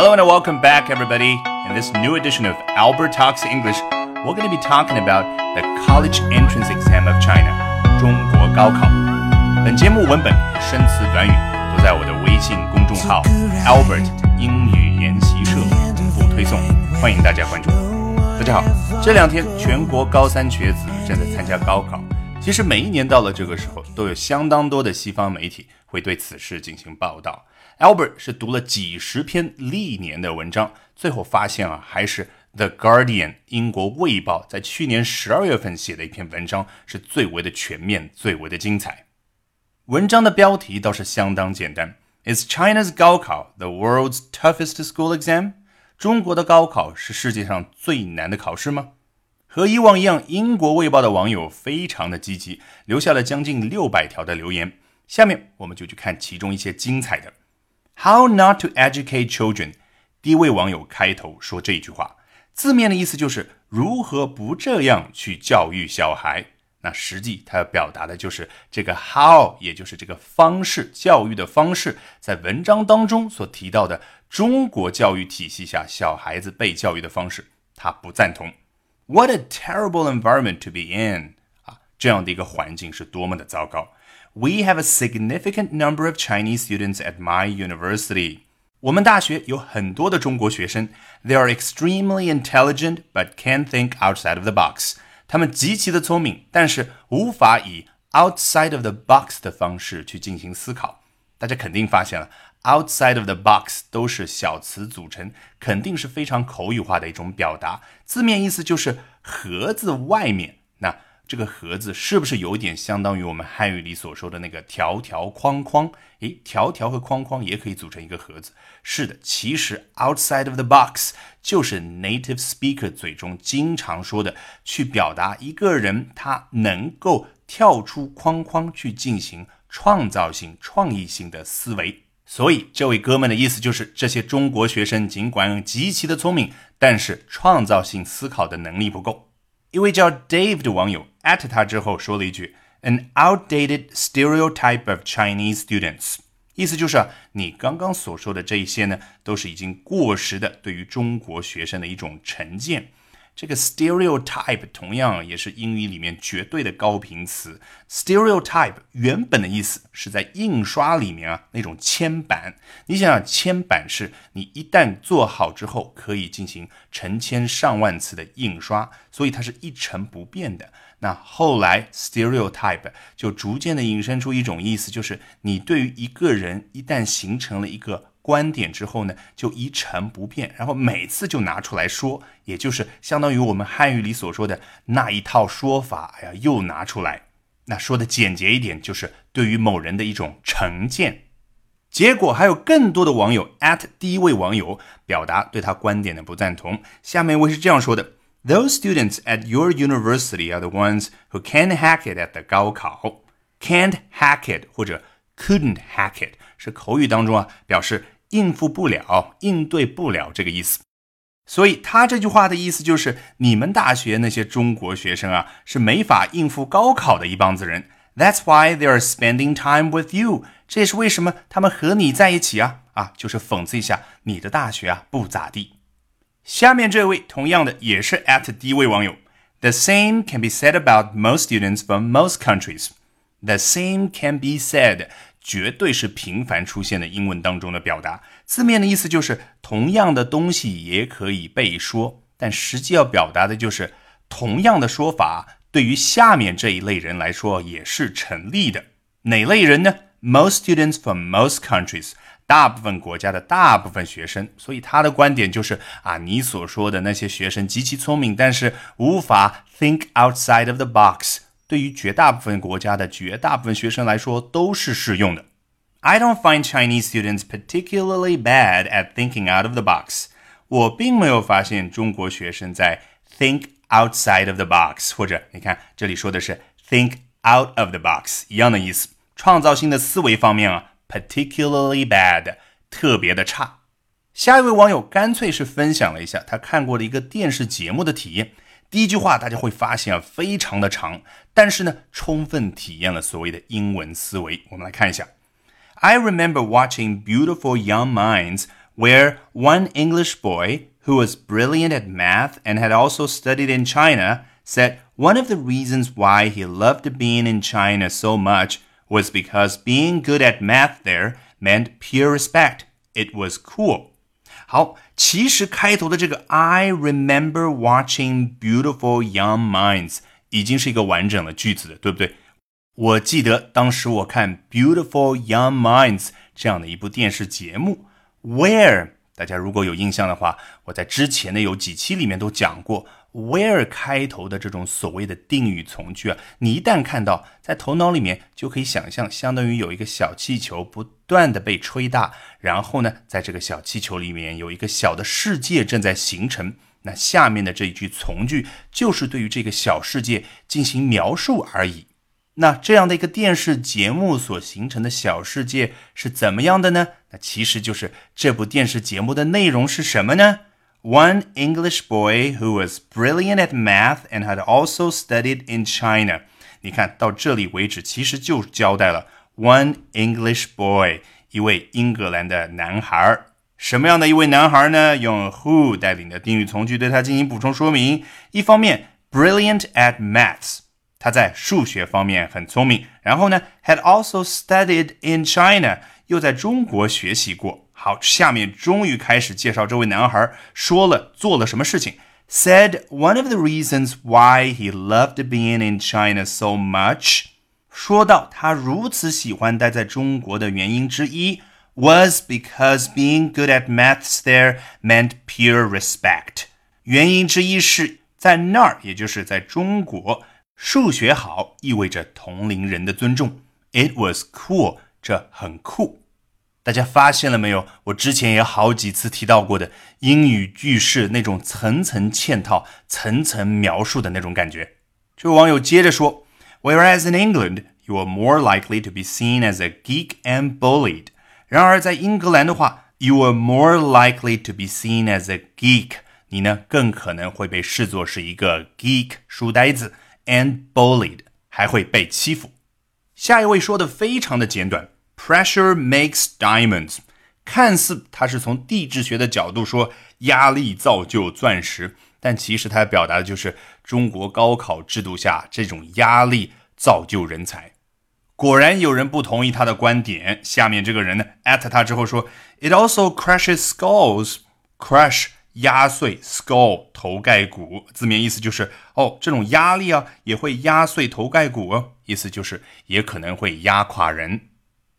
Hello and welcome back, everybody. In this new edition of Albert Talks English, we're going to be talking about the College Entrance Exam of China. 中国高考。本节目文本生词短语都在我的微信公众号 Albert 英语研习社同步推送，欢迎大家关注。大家好，这两天全国高三学子正在参加高考。其实每一年到了这个时候，都有相当多的西方媒体会对此事进行报道。Albert 是读了几十篇历年的文章，最后发现啊，还是 The Guardian 英国卫报在去年十二月份写的一篇文章是最为的全面、最为的精彩。文章的标题倒是相当简单：Is China's 高考 the world's toughest school exam？中国的高考是世界上最难的考试吗？和以往一样，英国卫报的网友非常的积极，留下了将近六百条的留言。下面我们就去看其中一些精彩的。How not to educate children？第一位网友开头说这句话，字面的意思就是如何不这样去教育小孩。那实际他要表达的就是这个 how，也就是这个方式，教育的方式，在文章当中所提到的中国教育体系下小孩子被教育的方式，他不赞同。What a terrible environment to be in！啊，这样的一个环境是多么的糟糕。We have a significant number of Chinese students at my university. 我们大学有很多的中国学生。They are extremely intelligent, but can't think outside of the box. 他们极其的聪明，但是无法以 outside of the box 的方式去进行思考。大家肯定发现了，outside of the box 都是小词组成，肯定是非常口语化的一种表达。字面意思就是盒子外面。 这个盒子是不是有点相当于我们汉语里所说的那个条条框框？诶，条条和框框也可以组成一个盒子。是的，其实 outside of the box 就是 native speaker 嘴中经常说的，去表达一个人他能够跳出框框去进行创造性、创意性的思维。所以这位哥们的意思就是，这些中国学生尽管极其的聪明，但是创造性思考的能力不够。一位叫 Dave 的网友 at 他之后说了一句：“An outdated stereotype of Chinese students。”意思就是啊，你刚刚所说的这一些呢，都是已经过时的对于中国学生的一种成见。这个 stereotype 同样也是英语里面绝对的高频词。stereotype 原本的意思是在印刷里面啊那种铅板。你想想，铅板是你一旦做好之后可以进行成千上万次的印刷，所以它是一成不变的。那后来 stereotype 就逐渐的引申出一种意思，就是你对于一个人一旦形成了一个。观点之后呢，就一成不变，然后每次就拿出来说，也就是相当于我们汉语里所说的那一套说法，哎呀，又拿出来。那说的简洁一点，就是对于某人的一种成见。结果还有更多的网友 at 第一位网友表达对他观点的不赞同。下面一位是这样说的：Those students at your university are the ones who can't hack it at the 高考，can't hack it 或者 couldn't hack it。是口语当中啊，表示应付不了、应对不了这个意思。所以他这句话的意思就是，你们大学那些中国学生啊，是没法应付高考的一帮子人。That's why they are spending time with you。这也是为什么他们和你在一起啊啊，就是讽刺一下你的大学啊不咋地。下面这位同样的也是 at 第一位网友，The same can be said about most students from most countries。The same can be said。绝对是频繁出现的英文当中的表达，字面的意思就是同样的东西也可以被说，但实际要表达的就是同样的说法对于下面这一类人来说也是成立的。哪类人呢？Most students from most countries，大部分国家的大部分学生。所以他的观点就是啊，你所说的那些学生极其聪明，但是无法 think outside of the box。对于绝大部分国家的绝大部分学生来说都是适用的。I don't find Chinese students particularly bad at thinking out of the box。我并没有发现中国学生在 think outside of the box，或者你看这里说的是 think out of the box 一样的意思。创造性的思维方面啊 ，particularly bad，特别的差。下一位网友干脆是分享了一下他看过的一个电视节目的体验。第一句话大家会发现啊，非常的长，但是呢，充分体验了所谓的英文思维。我们来看一下，I remember watching Beautiful Young Minds where one English boy who was brilliant at math and had also studied in China said one of the reasons why he loved being in China so much was because being good at math there meant pure respect. It was cool. 好，其实开头的这个 I remember watching beautiful young minds 已经是一个完整的句子了，对不对？我记得当时我看《Beautiful Young Minds》这样的一部电视节目，Where 大家如果有印象的话，我在之前的有几期里面都讲过 ，Where 开头的这种所谓的定语从句啊，你一旦看到，在头脑里面就可以想象，相当于有一个小气球不断的被吹大，然后呢，在这个小气球里面有一个小的世界正在形成。那下面的这一句从句就是对于这个小世界进行描述而已。那这样的一个电视节目所形成的小世界是怎么样的呢？那其实就是这部电视节目的内容是什么呢 ？One English boy who was brilliant at math and had also studied in China。你看到这里为止，其实就交代了 One English boy，一位英格兰的男孩。什么样的一位男孩呢？用 who 带领的定语从句对他进行补充说明。一方面，brilliant at maths，他在数学方面很聪明。然后呢，had also studied in China，又在中国学习过。 好，下面终于开始介绍这位男孩说了做了什么事情。Said one of the reasons why he loved being in China so much，说到他如此喜欢待在中国的原因之一。was because being good at maths there meant pure respect。原因之一是在那儿，也就是在中国，数学好意味着同龄人的尊重。It was cool，这很酷。 大家发现了没有？我之前也好几次提到过的英语句式那种层层嵌套、层层描述的那种感觉。这位网友接着说：“Whereas in England, you are more likely to be seen as a geek and bullied。”然而，在英格兰的话，you are more likely to be seen as a geek。你呢，更可能会被视作是一个 geek 书呆子，and bullied，还会被欺负。下一位说的非常的简短，pressure makes diamonds。看似他是从地质学的角度说压力造就钻石，但其实他表达的就是中国高考制度下这种压力造就人才。果然有人不同意他的观点。下面这个人呢，艾特他之后说：“It also crushes skulls. Crush 压碎，skull 头盖骨。字面意思就是哦，这种压力啊也会压碎头盖骨哦，意思就是也可能会压垮人。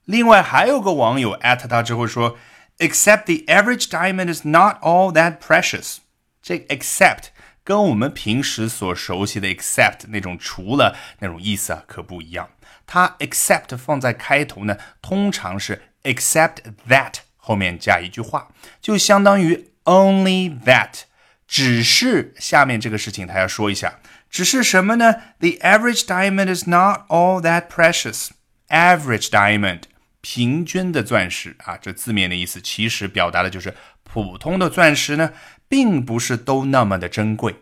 另外还有个网友艾特他之后说：“Except the average diamond is not all that precious。”这 except 跟我们平时所熟悉的 except 那种除了那种意思啊可不一样。它 except 放在开头呢，通常是 except that 后面加一句话，就相当于 only that。只是下面这个事情，他要说一下，只是什么呢？The average diamond is not all that precious. Average diamond， 平均的钻石啊，这字面的意思其实表达的就是普通的钻石呢，并不是都那么的珍贵。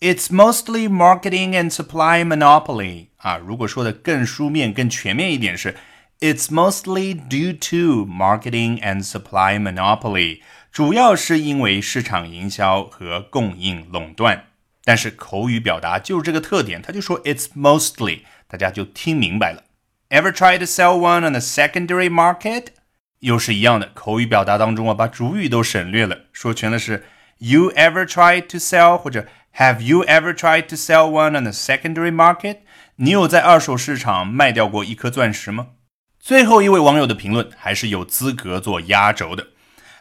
It's mostly marketing and supply monopoly 啊，如果说的更书面、更全面一点是，It's mostly due to marketing and supply monopoly，主要是因为市场营销和供应垄断。但是口语表达就是这个特点，他就说 It's mostly，大家就听明白了。Ever try to sell one on the secondary market？又是一样的口语表达当中啊，把主语都省略了，说全的是 You ever try to sell 或者 Have you ever tried to sell one on the secondary market？你有在二手市场卖掉过一颗钻石吗？最后一位网友的评论还是有资格做压轴的。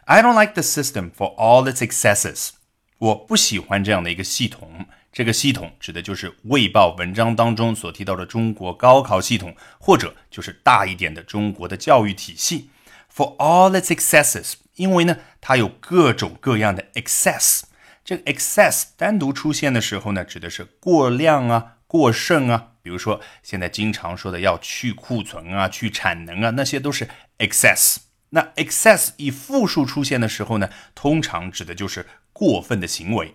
I don't like the system for all its excesses。我不喜欢这样的一个系统。这个系统指的就是《卫报》文章当中所提到的中国高考系统，或者就是大一点的中国的教育体系。For all its excesses，因为呢，它有各种各样的 excess。这个 excess 单独出现的时候呢，指的是过量啊、过剩啊。比如说现在经常说的要去库存啊、去产能啊，那些都是 excess。那 excess 以复数出现的时候呢，通常指的就是过分的行为。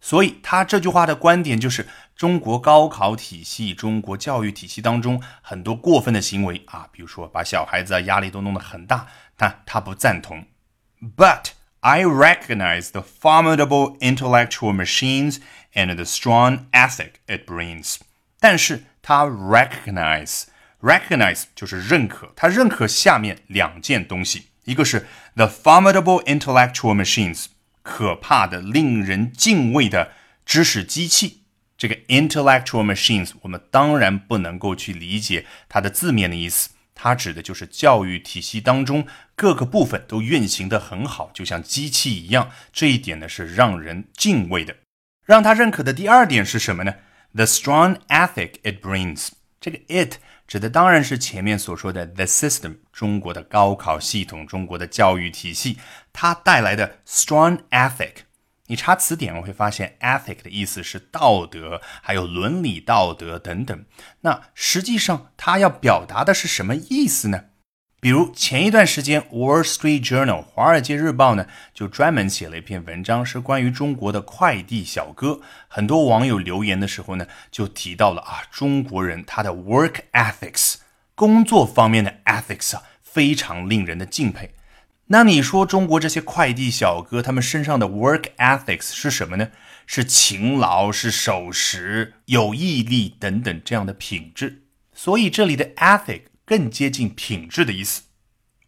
所以他这句话的观点就是，中国高考体系、中国教育体系当中很多过分的行为啊，比如说把小孩子啊压力都弄得很大，但他不赞同。 But I recognize the formidable intellectual machines and the strong ethic it brings。但是他 recognize recognize 就是认可，他认可下面两件东西，一个是 the formidable intellectual machines， 可怕的、令人敬畏的知识机器。这个 intellectual machines，我们当然不能够去理解它的字面的意思，它指的就是教育体系当中各个部分都运行的很好，就像机器一样。这一点呢是让人敬畏的。让他认可的第二点是什么呢？The strong ethic it brings。这个 it 指的当然是前面所说的 the system，中国的高考系统，中国的教育体系，它带来的 strong ethic。你查词典，我会发现 ethic 的意思是道德，还有伦理道德等等。那实际上它要表达的是什么意思呢？比如前一段时间，《Wall Street Journal》华尔街日报呢，就专门写了一篇文章，是关于中国的快递小哥。很多网友留言的时候呢，就提到了啊，中国人他的 work ethics，工作方面的 ethics 啊，非常令人的敬佩。那你说中国这些快递小哥他们身上的 work ethics 是什么呢？是勤劳、是守时、有毅力等等这样的品质。所以这里的 ethic 更接近品质的意思。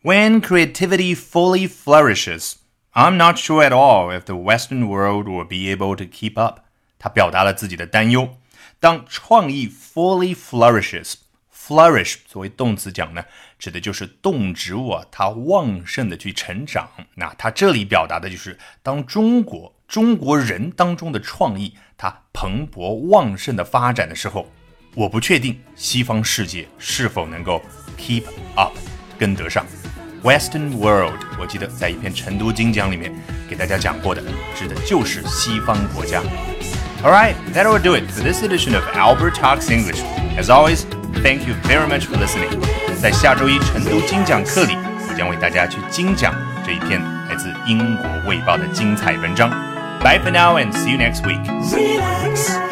When creativity fully flourishes, I'm not sure at all if the Western world will be able to keep up。他表达了自己的担忧。当创意 fully flourishes。flourish 作为动词讲呢，指的就是动植物啊，它旺盛的去成长。那它这里表达的就是，当中国中国人当中的创意它蓬勃旺盛的发展的时候，我不确定西方世界是否能够 keep up 跟得上。Western world，我记得在一篇成都精讲里面给大家讲过的，指的就是西方国家。All right, that will do it for this edition of Albert Talks English. As always. Thank you very much for listening。在下周一成都精讲课里，我将为大家去精讲这一篇来自英国卫报的精彩文章。Bye for now and see you next week. Relax.